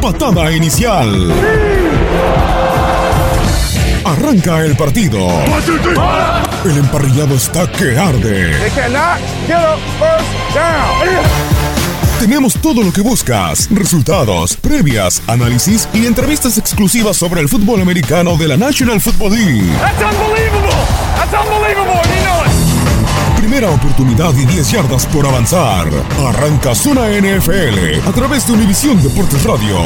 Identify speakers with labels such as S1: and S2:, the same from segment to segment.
S1: Patada inicial. Arranca el partido. El emparrillado está que arde. Tenemos todo lo que buscas, resultados, previas, análisis y entrevistas exclusivas sobre el fútbol americano de la National Football League. Primera oportunidad y 10 yardas por avanzar. Arranca Zona NFL a través de Univisión Deportes Radio.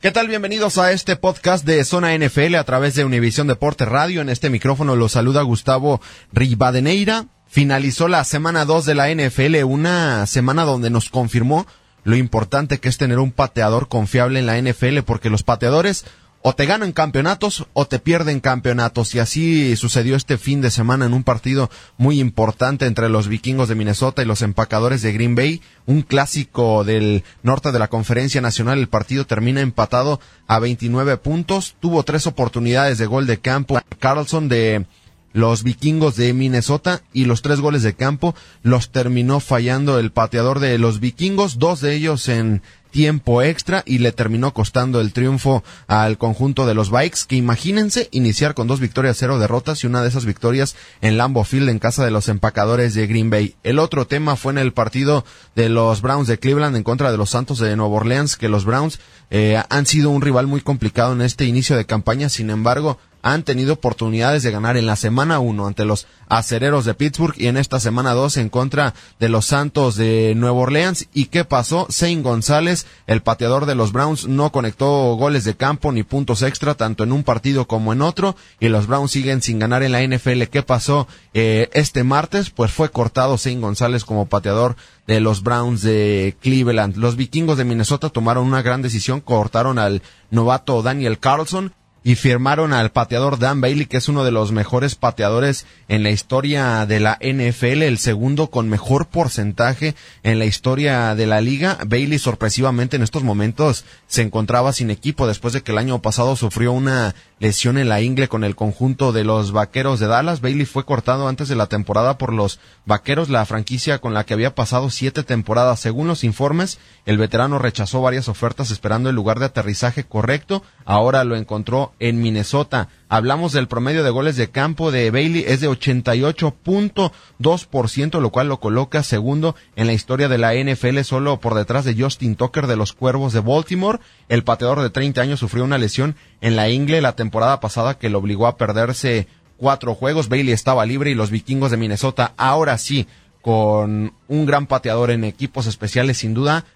S2: ¿Qué tal? Bienvenidos a este podcast de Zona NFL a través de Univisión Deportes Radio. En este micrófono los saluda Gustavo Rivadeneira. Finalizó la semana 2 de la NFL, una semana donde nos confirmó lo importante que es tener un pateador confiable en la NFL, porque los pateadores o te ganan campeonatos o te pierden campeonatos. Y así sucedió este fin de semana en un partido muy importante entre los vikingos de Minnesota y los empacadores de Green Bay. Un clásico del norte de la conferencia nacional. El partido termina empatado a 29 puntos. Tuvo tres oportunidades de gol de campo. Carlson de los vikingos de Minnesota y los tres goles de campo los terminó fallando el pateador de los vikingos, dos de ellos en tiempo extra y le terminó costando el triunfo al conjunto de los Bikes, que imagínense iniciar con dos victorias, cero derrotas y una de esas victorias en Lambeau Field en casa de los empacadores de Green Bay. El otro tema fue en el partido de los Browns de Cleveland en contra de los Santos de Nueva Orleans, que los Browns eh, han sido un rival muy complicado en este inicio de campaña, sin embargo, han tenido oportunidades de ganar en la semana 1 ante los acereros de Pittsburgh y en esta semana 2 en contra de los Santos de Nueva Orleans. ¿Y qué pasó? Zane González, el pateador de los Browns, no conectó goles de campo ni puntos extra tanto en un partido como en otro y los Browns siguen sin ganar en la NFL. ¿Qué pasó eh, este martes? Pues fue cortado Zane González como pateador de los Browns de Cleveland. Los vikingos de Minnesota tomaron una gran decisión, cortaron al novato Daniel Carlson y firmaron al pateador Dan Bailey, que es uno de los mejores pateadores en la historia de la NFL, el segundo con mejor porcentaje en la historia de la liga. Bailey sorpresivamente en estos momentos se encontraba sin equipo después de que el año pasado sufrió una lesión en la ingle con el conjunto de los Vaqueros de Dallas. Bailey fue cortado antes de la temporada por los Vaqueros, la franquicia con la que había pasado siete temporadas. Según los informes, el veterano rechazó varias ofertas esperando el lugar de aterrizaje correcto. Ahora lo encontró en Minnesota. Hablamos del promedio de goles de campo de Bailey, es de 88.2%, lo cual lo coloca segundo en la historia de la NFL, solo por detrás de Justin Tucker de los Cuervos de Baltimore. El pateador de 30 años sufrió una lesión en la ingle la temporada pasada que lo obligó a perderse cuatro juegos. Bailey estaba libre y los vikingos de Minnesota ahora sí, con un gran pateador en equipos especiales sin duda.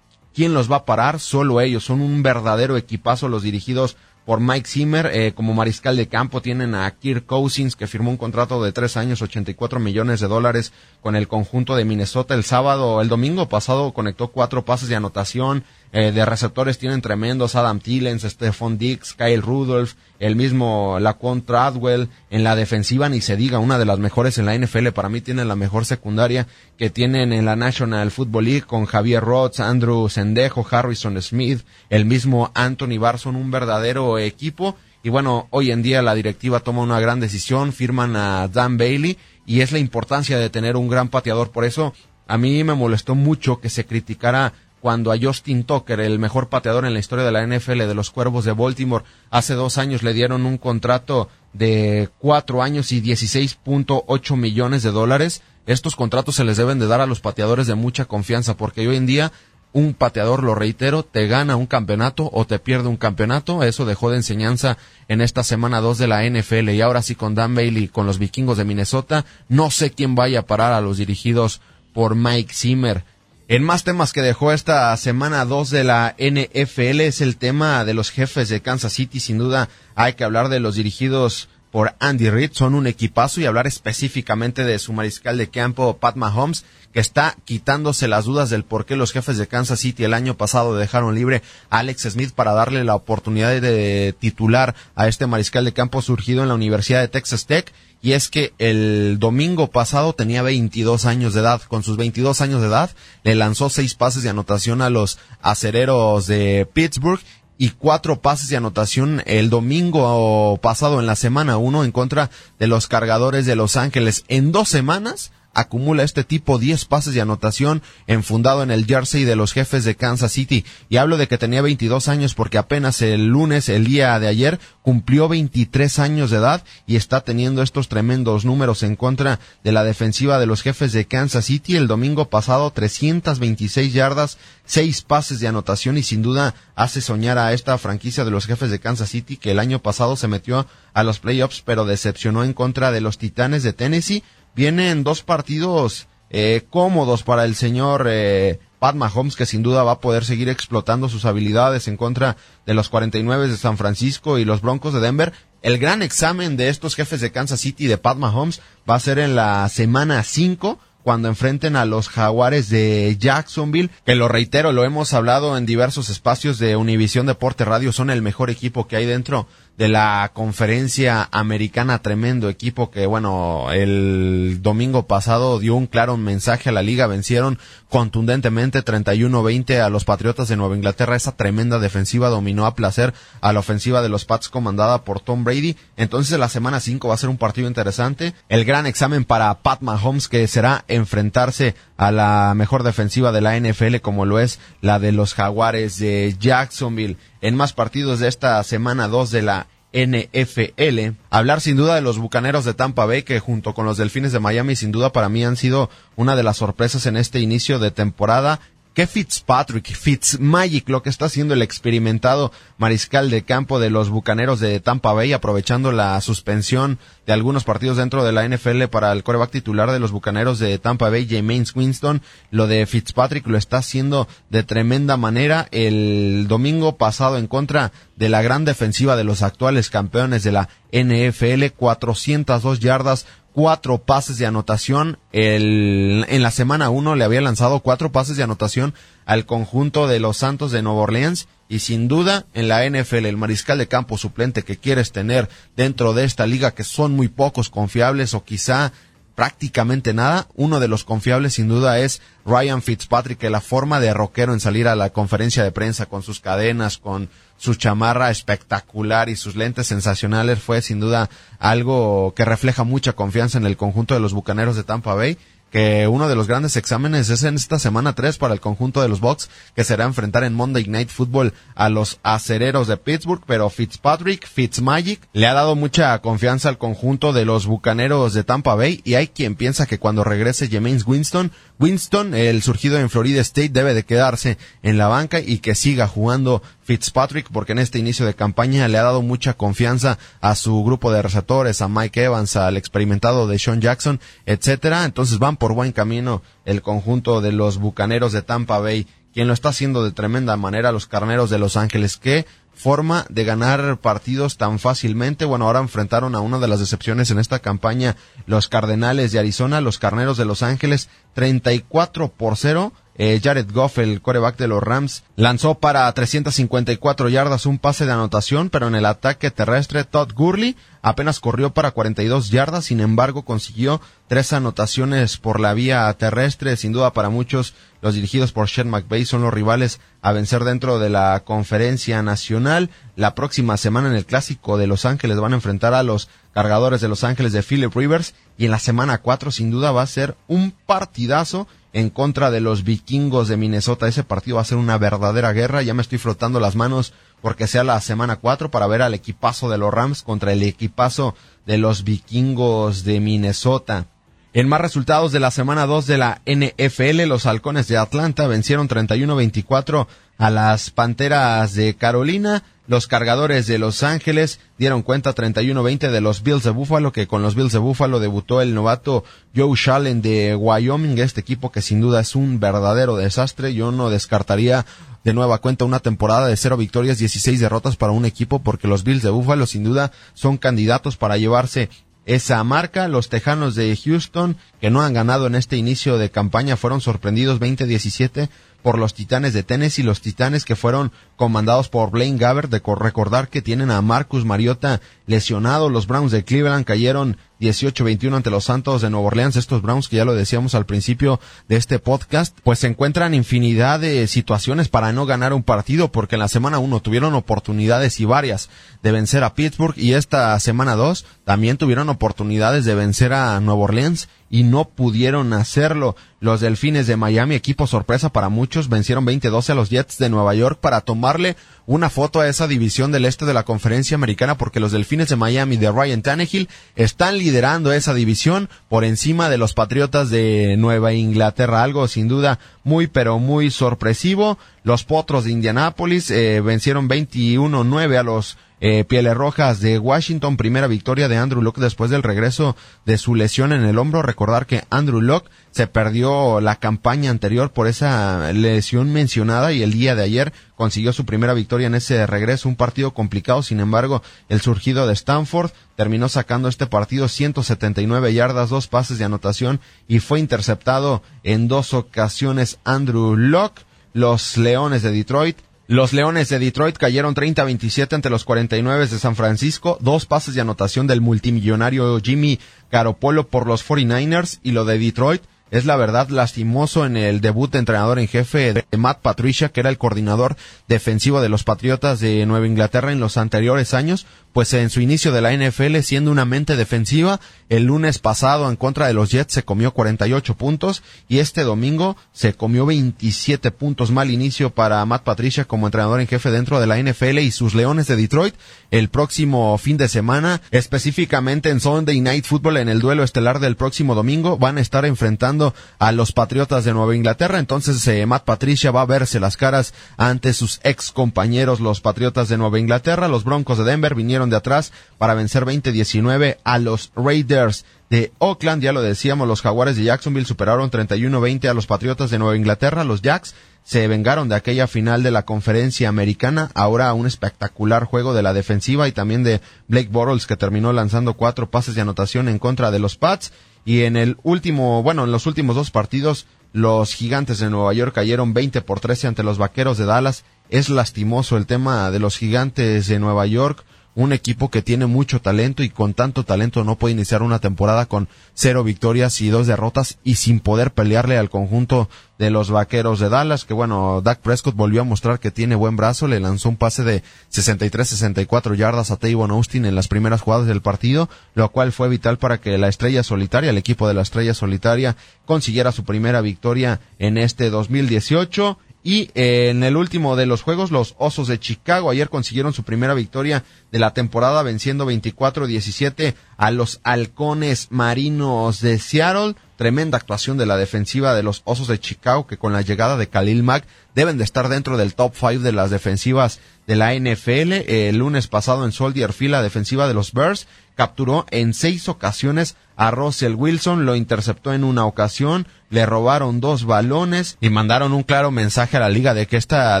S2: ¿Quién los va a parar? Solo ellos. Son un verdadero equipazo los dirigidos por Mike Zimmer. Eh, como mariscal de campo tienen a Kirk Cousins, que firmó un contrato de tres años, 84 millones de dólares con el conjunto de Minnesota. El sábado, el domingo pasado conectó cuatro pases de anotación, eh, de receptores tienen tremendos Adam Thielen, Stephon Dix, Kyle Rudolph, el mismo Laquan Tradwell, en la defensiva ni se diga, una de las mejores en la NFL, para mí tienen la mejor secundaria que tienen en la National Football League con Javier Rhodes, Andrew Sendejo, Harrison Smith, el mismo Anthony Barr, son un verdadero equipo. Y bueno, hoy en día la directiva toma una gran decisión, firman a Dan Bailey y es la importancia de tener un gran pateador, por eso a mí me molestó mucho que se criticara cuando a Justin Tucker, el mejor pateador en la historia de la NFL de los Cuervos de Baltimore, hace dos años le dieron un contrato de cuatro años y 16.8 millones de dólares. Estos contratos se les deben de dar a los pateadores de mucha confianza, porque hoy en día un pateador, lo reitero, te gana un campeonato o te pierde un campeonato. Eso dejó de enseñanza en esta semana 2 de la NFL. Y ahora sí con Dan Bailey, con los vikingos de Minnesota, no sé quién vaya a parar a los dirigidos por Mike Zimmer. En más temas que dejó esta semana 2 de la NFL es el tema de los jefes de Kansas City. Sin duda hay que hablar de los dirigidos por Andy Reid. Son un equipazo y hablar específicamente de su mariscal de campo, Pat Mahomes, que está quitándose las dudas del por qué los jefes de Kansas City el año pasado dejaron libre a Alex Smith para darle la oportunidad de titular a este mariscal de campo surgido en la Universidad de Texas Tech y es que el domingo pasado tenía 22 años de edad. Con sus 22 años de edad le lanzó seis pases de anotación a los acereros de Pittsburgh y cuatro pases de anotación el domingo pasado en la semana uno en contra de los cargadores de Los Ángeles. En dos semanas acumula este tipo 10 pases de anotación enfundado en el jersey de los jefes de Kansas City. Y hablo de que tenía 22 años porque apenas el lunes, el día de ayer, cumplió 23 años de edad y está teniendo estos tremendos números en contra de la defensiva de los jefes de Kansas City. El domingo pasado 326 yardas, 6 pases de anotación y sin duda hace soñar a esta franquicia de los jefes de Kansas City que el año pasado se metió a los playoffs pero decepcionó en contra de los Titanes de Tennessee vienen dos partidos eh, cómodos para el señor eh, Pat Mahomes, que sin duda va a poder seguir explotando sus habilidades en contra de los 49 de San Francisco y los Broncos de Denver. El gran examen de estos jefes de Kansas City de Pat Mahomes va a ser en la semana 5 cuando enfrenten a los jaguares de Jacksonville, que lo reitero, lo hemos hablado en diversos espacios de Univisión Deporte Radio, son el mejor equipo que hay dentro de la conferencia americana, tremendo equipo que, bueno, el domingo pasado dio un claro mensaje a la liga, vencieron contundentemente 31-20 a los Patriotas de Nueva Inglaterra, esa tremenda defensiva dominó a placer a la ofensiva de los Pats comandada por Tom Brady, entonces la semana 5 va a ser un partido interesante, el gran examen para Pat Mahomes que será enfrentarse a la mejor defensiva de la NFL como lo es la de los Jaguares de Jacksonville en más partidos de esta semana 2 de la NFL. Hablar sin duda de los Bucaneros de Tampa Bay que junto con los Delfines de Miami sin duda para mí han sido una de las sorpresas en este inicio de temporada que Fitzpatrick, Fitzmagic, lo que está haciendo el experimentado mariscal de campo de los Bucaneros de Tampa Bay, aprovechando la suspensión de algunos partidos dentro de la NFL para el coreback titular de los Bucaneros de Tampa Bay, James Winston. Lo de Fitzpatrick lo está haciendo de tremenda manera el domingo pasado en contra de la gran defensiva de los actuales campeones de la NFL, 402 yardas, cuatro pases de anotación. El, en la semana uno le había lanzado cuatro pases de anotación al conjunto de los Santos de Nueva Orleans. Y sin duda, en la NFL, el mariscal de campo suplente que quieres tener dentro de esta liga, que son muy pocos confiables o quizá prácticamente nada. Uno de los confiables sin duda es Ryan Fitzpatrick, que la forma de rockero en salir a la conferencia de prensa con sus cadenas, con su chamarra espectacular y sus lentes sensacionales fue sin duda algo que refleja mucha confianza en el conjunto de los Bucaneros de Tampa Bay que uno de los grandes exámenes es en esta semana 3 para el conjunto de los Bucks, que será enfrentar en Monday Night Football a los acereros de Pittsburgh, pero Fitzpatrick, Fitzmagic, le ha dado mucha confianza al conjunto de los bucaneros de Tampa Bay, y hay quien piensa que cuando regrese James Winston, Winston, el surgido en Florida State, debe de quedarse en la banca y que siga jugando Fitzpatrick, porque en este inicio de campaña le ha dado mucha confianza a su grupo de receptores, a Mike Evans, al experimentado de Sean Jackson, etcétera. Entonces van por buen camino el conjunto de los bucaneros de Tampa Bay, quien lo está haciendo de tremenda manera los carneros de Los Ángeles, que forma de ganar partidos tan fácilmente. Bueno, ahora enfrentaron a una de las decepciones en esta campaña, los Cardenales de Arizona, los Carneros de Los Ángeles, 34 por 0 eh, Jared Goff, el coreback de los Rams, lanzó para 354 yardas un pase de anotación, pero en el ataque terrestre Todd Gurley apenas corrió para 42 yardas, sin embargo consiguió tres anotaciones por la vía terrestre. Sin duda para muchos los dirigidos por Sean McVay son los rivales a vencer dentro de la conferencia nacional. La próxima semana en el clásico de Los Ángeles van a enfrentar a los cargadores de Los Ángeles de Philip Rivers y en la semana 4 sin duda va a ser un partidazo en contra de los vikingos de Minnesota. Ese partido va a ser una verdadera guerra. Ya me estoy frotando las manos porque sea la semana 4 para ver al equipazo de los Rams contra el equipazo de los vikingos de Minnesota. En más resultados de la semana 2 de la NFL, los halcones de Atlanta vencieron 31-24 a las Panteras de Carolina. Los cargadores de Los Ángeles dieron cuenta 31-20 de los Bills de Buffalo, que con los Bills de Buffalo debutó el novato Joe Shallen de Wyoming, este equipo que sin duda es un verdadero desastre. Yo no descartaría de nueva cuenta una temporada de cero victorias, 16 derrotas para un equipo, porque los Bills de Buffalo sin duda son candidatos para llevarse esa marca. Los Tejanos de Houston, que no han ganado en este inicio de campaña, fueron sorprendidos 20-17 por los Titanes de Tennessee, los Titanes que fueron comandados por Blaine Gabbert, de recordar que tienen a Marcus Mariota lesionado, los Browns de Cleveland cayeron 18-21 ante los Santos de Nueva Orleans, estos Browns que ya lo decíamos al principio de este podcast, pues se encuentran infinidad de situaciones para no ganar un partido, porque en la semana 1 tuvieron oportunidades y varias de vencer a Pittsburgh y esta semana 2 también tuvieron oportunidades de vencer a Nueva Orleans y no pudieron hacerlo. Los Delfines de Miami, equipo sorpresa para muchos, vencieron 20-12 a los Jets de Nueva York para tomarle una foto a esa división del este de la conferencia americana porque los Delfines de Miami de Ryan Tannehill están liderando esa división por encima de los Patriotas de Nueva Inglaterra. Algo sin duda muy pero muy sorpresivo. Los Potros de Indianápolis eh, vencieron 21-9 a los eh, Pieles Rojas de Washington, primera victoria de Andrew Locke después del regreso de su lesión en el hombro. Recordar que Andrew Locke se perdió la campaña anterior por esa lesión mencionada y el día de ayer consiguió su primera victoria en ese regreso, un partido complicado, sin embargo, el surgido de Stanford terminó sacando este partido 179 yardas, dos pases de anotación y fue interceptado en dos ocasiones Andrew Locke. Los Leones de Detroit los Leones de Detroit cayeron 30-27 ante los 49 de San Francisco, dos pases de anotación del multimillonario Jimmy Garoppolo por los 49ers y lo de Detroit es la verdad lastimoso en el debut de entrenador en jefe de Matt Patricia, que era el coordinador defensivo de los Patriotas de Nueva Inglaterra en los anteriores años, pues en su inicio de la NFL siendo una mente defensiva, el lunes pasado en contra de los Jets se comió 48 puntos y este domingo se comió 27 puntos. Mal inicio para Matt Patricia como entrenador en jefe dentro de la NFL y sus Leones de Detroit el próximo fin de semana, específicamente en Sunday Night Football en el duelo estelar del próximo domingo, van a estar enfrentando a los Patriotas de Nueva Inglaterra. Entonces eh, Matt Patricia va a verse las caras ante sus ex compañeros los Patriotas de Nueva Inglaterra. Los Broncos de Denver de atrás para vencer 20-19 a los Raiders de Oakland. Ya lo decíamos, los Jaguares de Jacksonville superaron 31-20 a los Patriotas de Nueva Inglaterra. Los Jacks se vengaron de aquella final de la conferencia americana. Ahora un espectacular juego de la defensiva y también de Blake Bortles que terminó lanzando cuatro pases de anotación en contra de los Pats. Y en el último, bueno, en los últimos dos partidos, los gigantes de Nueva York cayeron 20 por 13 ante los vaqueros de Dallas. Es lastimoso el tema de los gigantes de Nueva York un equipo que tiene mucho talento y con tanto talento no puede iniciar una temporada con cero victorias y dos derrotas y sin poder pelearle al conjunto de los vaqueros de Dallas, que bueno, Dak Prescott volvió a mostrar que tiene buen brazo, le lanzó un pase de 63-64 yardas a Tavon Austin en las primeras jugadas del partido, lo cual fue vital para que la estrella solitaria, el equipo de la estrella solitaria, consiguiera su primera victoria en este 2018 y eh, en el último de los juegos, los Osos de Chicago ayer consiguieron su primera victoria de la temporada venciendo 24-17 a los Halcones Marinos de Seattle. Tremenda actuación de la defensiva de los Osos de Chicago que con la llegada de Khalil Mack deben de estar dentro del top 5 de las defensivas de la NFL. El lunes pasado en Soldier Field, la defensiva de los Bears capturó en seis ocasiones a Russell Wilson, lo interceptó en una ocasión, le robaron dos balones y mandaron un claro mensaje a la liga de que esta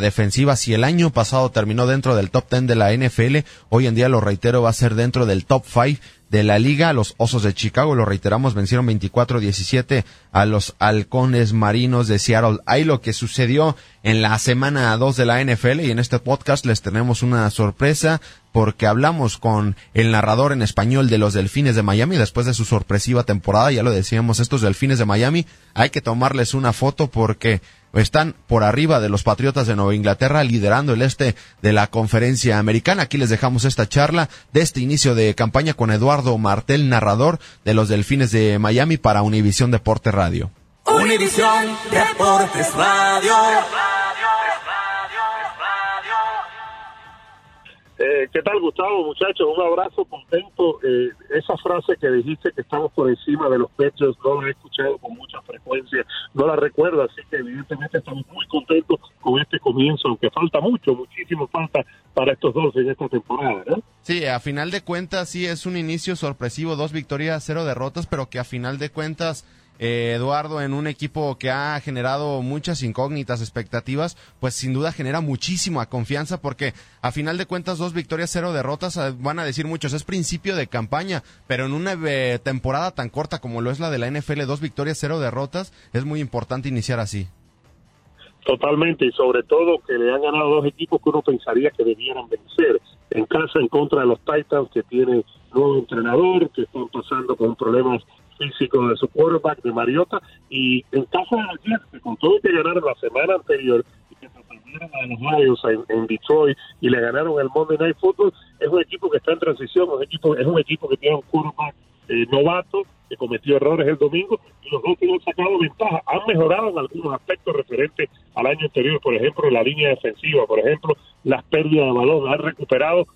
S2: defensiva, si el año pasado terminó dentro del top ten de la NFL, hoy en día lo reitero va a ser dentro del top five de la liga. Los Osos de Chicago, lo reiteramos, vencieron 24-17 a los Halcones Marinos de Seattle. Ahí lo que sucedió en la semana 2 de la NFL y en este podcast les tenemos una sorpresa porque hablamos con el narrador en español de los Delfines de Miami después de su sorpresiva temporada. Ya lo decíamos, estos Delfines de Miami hay que tomarles una foto porque están por arriba de los Patriotas de Nueva Inglaterra, liderando el este de la conferencia americana. Aquí les dejamos esta charla de este inicio de campaña con Eduardo Martel, narrador de los Delfines de Miami para Univisión Deporte Radio.
S3: Univisión Deportes Radio.
S4: Eh, ¿Qué tal, Gustavo, muchachos? Un abrazo, contento. Eh, esa frase que dijiste que estamos por encima de los pechos, no la he escuchado con mucha frecuencia, no la recuerdo, así que evidentemente estamos muy contentos con este comienzo, aunque falta mucho, muchísimo falta para estos dos en esta temporada, ¿no?
S2: Sí, a final de cuentas sí es un inicio sorpresivo, dos victorias, cero derrotas, pero que a final de cuentas eh, Eduardo, en un equipo que ha generado muchas incógnitas, expectativas, pues sin duda genera muchísima confianza porque a final de cuentas dos victorias, cero derrotas, eh, van a decir muchos, es principio de campaña, pero en una eh, temporada tan corta como lo es la de la NFL, dos victorias, cero derrotas, es muy importante iniciar así.
S4: Totalmente, y sobre todo que le han ganado dos equipos que uno pensaría que debieran vencer. En casa, en contra de los Titans, que tiene nuevo entrenador, que están pasando con problemas físico de su quarterback, de Mariota, y en caso de los Jets, con todo que ganaron la semana anterior y que sorprendieron a los Lions en, Detroit y le ganaron el Monday Night Football, es un equipo que está en transición, es un equipo, es un equipo que tiene un quarterback eh, novato, que cometió errores el domingo, y los dos han sacado ventaja, han mejorado en algunos aspectos referentes al año anterior, por ejemplo, la línea defensiva, por ejemplo, las pérdidas de balón, han recuperado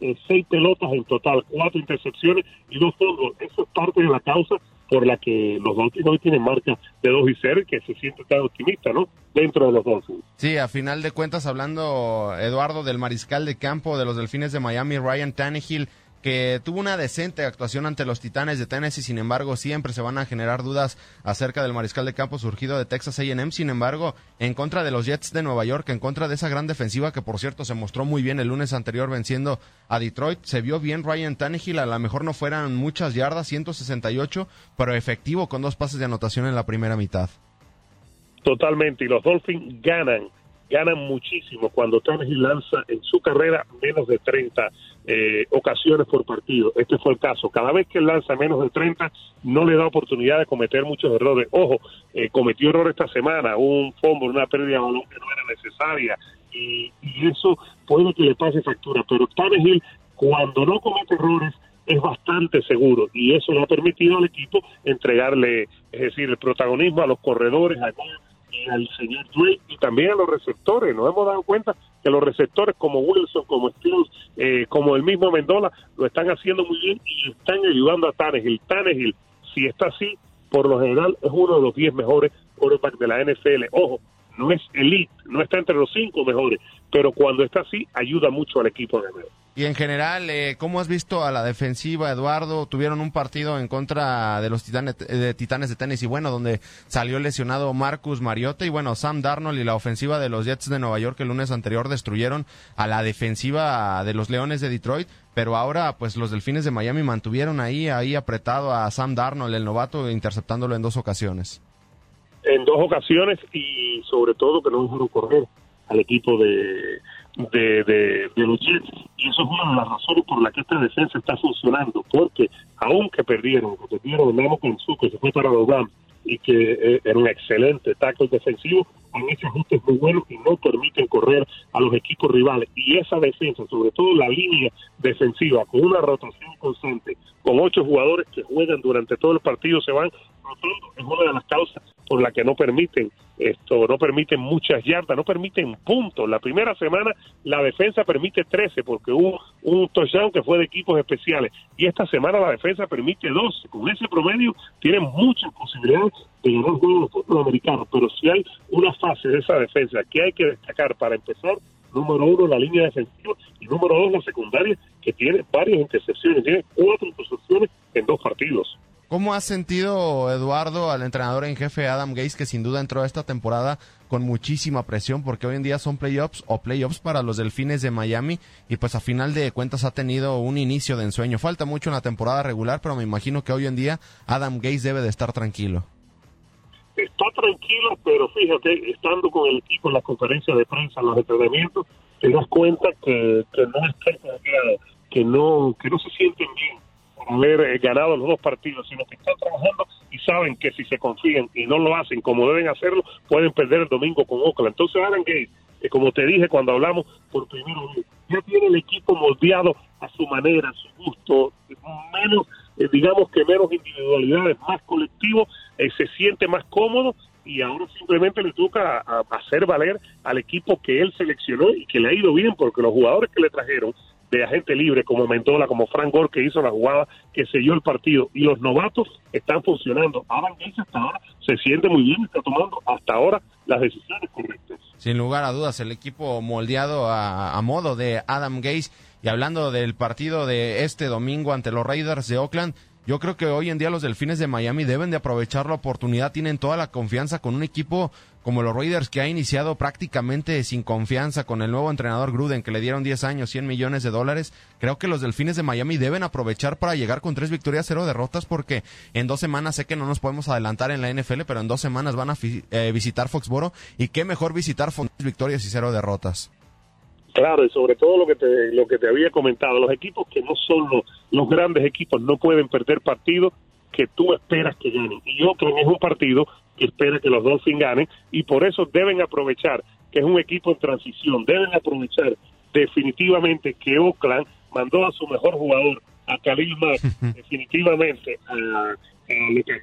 S4: eh, seis pelotas en total, cuatro intercepciones y dos fondos. Eso es parte de la causa por la que los Dolphins hoy tienen marca de 2 y 0 y que se siente tan optimista, ¿no? Dentro de los Dolphins.
S2: Sí, a final de cuentas, hablando, Eduardo, del mariscal de campo de los Delfines de Miami, Ryan Tannehill, que tuvo una decente actuación ante los Titanes de Tennessee, sin embargo, siempre se van a generar dudas acerca del mariscal de campo surgido de Texas A&M, sin embargo, en contra de los Jets de Nueva York, en contra de esa gran defensiva que por cierto se mostró muy bien el lunes anterior venciendo a Detroit, se vio bien Ryan Tannehill, a lo mejor no fueran muchas yardas, 168, pero efectivo con dos pases de anotación en la primera mitad.
S4: Totalmente, y los Dolphins ganan ganan muchísimo cuando Tannehill lanza en su carrera menos de 30 eh, ocasiones por partido. Este fue el caso. Cada vez que lanza menos de 30, no le da oportunidad de cometer muchos errores. Ojo, eh, cometió error esta semana, un fumble, una pérdida de balón que no era necesaria, y, eso puede que le pase factura. Pero Tannehill, cuando no comete errores, es bastante seguro y eso le ha permitido al equipo entregarle, es decir, el protagonismo a los corredores, a y al señor Drake y también a los receptores. Nos hemos dado cuenta que los receptores como Wilson, como Stills, eh, como el mismo Mendola, lo están haciendo muy bien y están ayudando a Tannehill. Tannehill, si está así, por lo general es uno de los 10 mejores quarterbacks de la NFL. Ojo, no es elite, no está entre los 5 mejores, pero cuando está así, ayuda mucho al equipo de nuevo.
S2: Y en general, eh, ¿cómo has visto a la defensiva, Eduardo? Tuvieron un partido en contra de los titanes de, titanes de tenis y bueno, donde salió lesionado Marcus Mariota y bueno, Sam Darnold y la ofensiva de los Jets de Nueva York el lunes anterior destruyeron a la defensiva de los Leones de Detroit, pero ahora pues los Delfines de Miami mantuvieron ahí, ahí apretado a Sam Darnold, el novato, interceptándolo en dos ocasiones.
S4: En dos ocasiones y sobre todo que no dejaron correr al equipo de de, de, los Jets. Y eso es una de las razones por las que esta defensa está funcionando, porque aunque perdieron, perdieron Memo su que se fue para los Rams, y que eh, era un excelente tackle defensivo, han hecho ajustes muy buenos y no permiten correr a los equipos rivales. Y esa defensa, sobre todo la línea defensiva, con una rotación constante, con ocho jugadores que juegan durante todo el partido, se van rotando, es una de las causas por la que no permiten esto, no permiten muchas yardas, no permiten puntos. La primera semana la defensa permite 13 porque hubo un touchdown que fue de equipos especiales y esta semana la defensa permite 12. Con ese promedio tienen muchas posibilidades de ganar juegos de fútbol americano, pero si hay una fase de esa defensa que hay que destacar para empezar número uno la línea defensiva y número dos la secundaria, que tiene varias intercepciones, tiene cuatro intercepciones en dos partidos.
S2: ¿Cómo has sentido, Eduardo, al entrenador en jefe Adam Gates, que sin duda entró a esta temporada con muchísima presión, porque hoy en día son playoffs o playoffs para los delfines de Miami, y pues a final de cuentas ha tenido un inicio de ensueño. Falta mucho en la temporada regular, pero me imagino que hoy en día Adam Gates debe de estar tranquilo.
S4: Está tranquilo, pero fíjate, estando con el equipo en las conferencias de prensa, en los entrenamientos, te das cuenta que, que no está confiado, que no, que no se sienten bien haber eh, ganado los dos partidos, sino que están trabajando y saben que si se confían y no lo hacen como deben hacerlo, pueden perder el domingo con Oakland. Entonces, Aaron Gates, que como te dije cuando hablamos por primero ya tiene el equipo moldeado a su manera, a su gusto, menos, eh, digamos que menos individualidades, más colectivo, eh, se siente más cómodo y ahora simplemente le toca a hacer valer al equipo que él seleccionó y que le ha ido bien porque los jugadores que le trajeron de agente libre como Mendola, como Frank Gore, que hizo la jugada que selló el partido. Y los novatos están funcionando. Adam Gates hasta ahora se siente muy bien, está tomando hasta ahora las decisiones correctas.
S2: Sin lugar a dudas, el equipo moldeado a, a modo de Adam Gates. Y hablando del partido de este domingo ante los Raiders de Oakland, yo creo que hoy en día los Delfines de Miami deben de aprovechar la oportunidad, tienen toda la confianza con un equipo como los Raiders que ha iniciado prácticamente sin confianza con el nuevo entrenador Gruden que le dieron 10 años, 100 millones de dólares. Creo que los Delfines de Miami deben aprovechar para llegar con tres victorias, cero derrotas porque en dos semanas sé que no nos podemos adelantar en la NFL, pero en dos semanas van a eh, visitar Foxboro y qué mejor visitar tres victorias y cero derrotas.
S4: Claro, y sobre todo lo que te, lo que te había comentado, los equipos que no son los, grandes equipos no pueden perder partidos que tú esperas que ganen. Y Oakland es un partido espera que los Dolphins ganen y por eso deben aprovechar que es un equipo en transición, deben aprovechar definitivamente que Oakland mandó a su mejor jugador, a Khalil Mack, definitivamente a, a lo que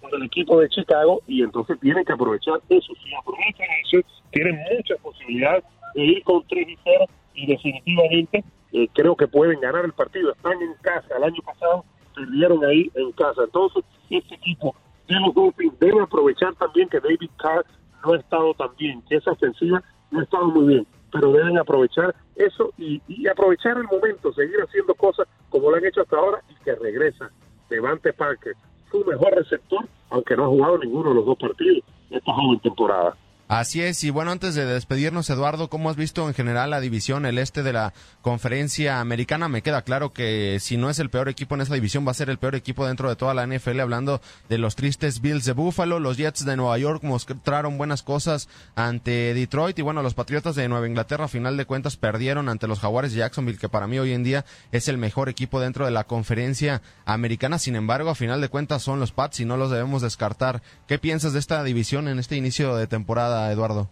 S4: con el equipo de Chicago y entonces tienen que aprovechar eso. Si aprovechan eso, tienen muchas posibilidades de ir con 3 y 0 y definitivamente eh, creo que pueden ganar el partido. Están en casa, el año pasado perdieron ahí en casa. Entonces, este equipo los Dolphins debe aprovechar también que David Carr no ha estado tan bien, que esa ofensiva no ha estado muy bien, pero deben aprovechar eso y, y aprovechar el momento, seguir haciendo cosas como lo han hecho hasta ahora y que regresa Devante Parker, su mejor receptor, aunque no ha jugado ninguno de los dos partidos esta joven temporada.
S2: Así es, y bueno, antes de despedirnos, Eduardo, ¿cómo has visto en general la división, el este de la conferencia americana? Me queda claro que si no es el peor equipo en esa división, va a ser el peor equipo dentro de toda la NFL, hablando de los tristes Bills de Buffalo, los Jets de Nueva York mostraron buenas cosas ante Detroit, y bueno, los Patriotas de Nueva Inglaterra, a final de cuentas, perdieron ante los Jaguares de Jacksonville, que para mí hoy en día es el mejor equipo dentro de la conferencia americana, sin embargo, a final de cuentas son los Pats y no los debemos descartar. ¿Qué piensas de esta división en este inicio de temporada? Eduardo?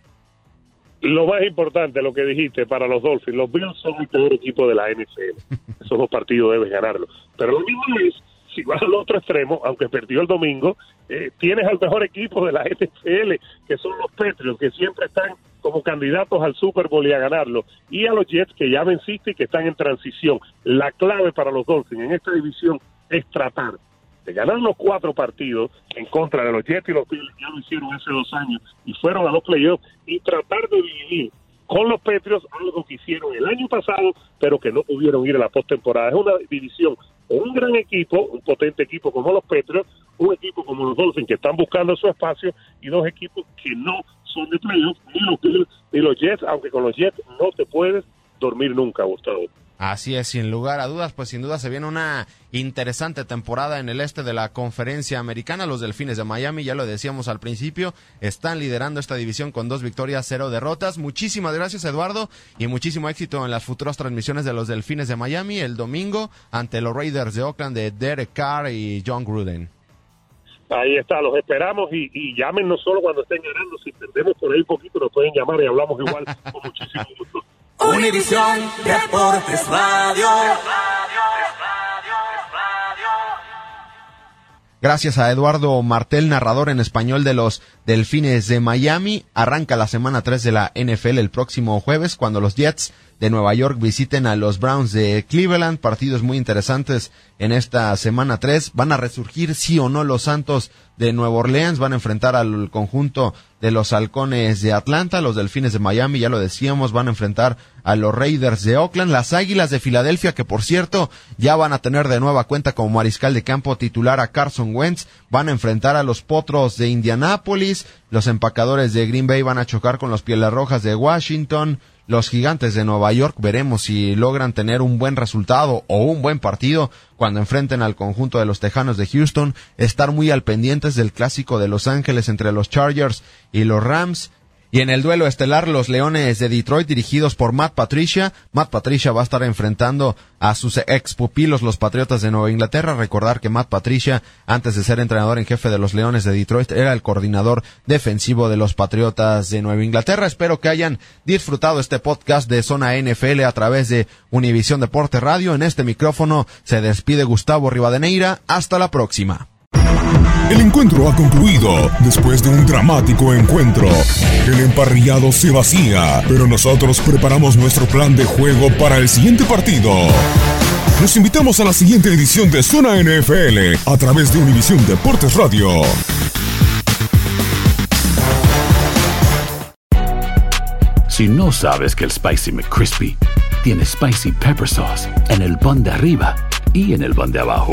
S4: Lo más importante, lo que dijiste, para los Dolphins, los Bills son el peor equipo de la NFL. Esos dos partidos debes ganarlos. Pero lo mismo es, si vas al otro extremo, aunque perdió el domingo, eh, tienes al mejor equipo de la NFL, que son los Patriots, que siempre están como candidatos al Super Bowl y a ganarlo. Y a los Jets, que ya venciste y que están en transición. La clave para los Dolphins en esta división es tratar de ganar los cuatro partidos en contra de los Jets y los Bills, ya lo hicieron hace dos años y fueron a los playoffs y tratar de dividir con los Patriots algo que hicieron el año pasado, pero que no pudieron ir a la postemporada. Es una división un gran equipo, un potente equipo como los Patriots, un equipo como los Dolphins que están buscando su espacio y dos equipos que no son de playoffs, ni los Bills ni los Jets, aunque con los Jets no te puedes dormir nunca, Gustavo.
S2: Así es, sin lugar a dudas, pues sin duda se viene una interesante temporada en el este de la conferencia americana. Los Delfines de Miami, ya lo decíamos al principio, están liderando esta división con dos victorias, cero derrotas. Muchísimas gracias, Eduardo, y muchísimo éxito en las futuras transmisiones de los Delfines de Miami el domingo ante los Raiders de Oakland de Derek Carr y John Gruden.
S4: Ahí está, los esperamos y, y llámenos solo cuando estén ganando. Si perdemos por ahí un poquito, nos pueden llamar y hablamos igual con muchísimo.
S3: Univisión Deportes Radio.
S2: Gracias a Eduardo Martel, narrador en español de los Delfines de Miami. Arranca la semana 3 de la NFL el próximo jueves cuando los Jets de Nueva York visiten a los Browns de Cleveland. Partidos muy interesantes en esta semana 3. ¿Van a resurgir sí o no los Santos de Nueva Orleans. Van a enfrentar al conjunto de los halcones de Atlanta, los delfines de Miami, ya lo decíamos, van a enfrentar a los Raiders de Oakland, las águilas de Filadelfia, que por cierto ya van a tener de nueva cuenta como mariscal de campo titular a Carson Wentz, van a enfrentar a los potros de Indianápolis, los empacadores de Green Bay van a chocar con los pieles rojas de Washington, los gigantes de Nueva York veremos si logran tener un buen resultado o un buen partido cuando enfrenten al conjunto de los Tejanos de Houston, estar muy al pendientes del clásico de Los Ángeles entre los Chargers y los Rams, y en el duelo estelar, los Leones de Detroit, dirigidos por Matt Patricia. Matt Patricia va a estar enfrentando a sus ex pupilos, los Patriotas de Nueva Inglaterra. Recordar que Matt Patricia, antes de ser entrenador en jefe de los Leones de Detroit, era el coordinador defensivo de los Patriotas de Nueva Inglaterra. Espero que hayan disfrutado este podcast de Zona NFL a través de Univisión Deporte Radio. En este micrófono se despide Gustavo Rivadeneira. Hasta la próxima.
S1: El encuentro ha concluido después de un dramático encuentro. El emparrillado se vacía, pero nosotros preparamos nuestro plan de juego para el siguiente partido. Los invitamos a la siguiente edición de Zona NFL a través de Univisión Deportes Radio.
S5: Si no sabes que el Spicy McCrispy tiene Spicy Pepper Sauce en el pan de arriba y en el pan de abajo,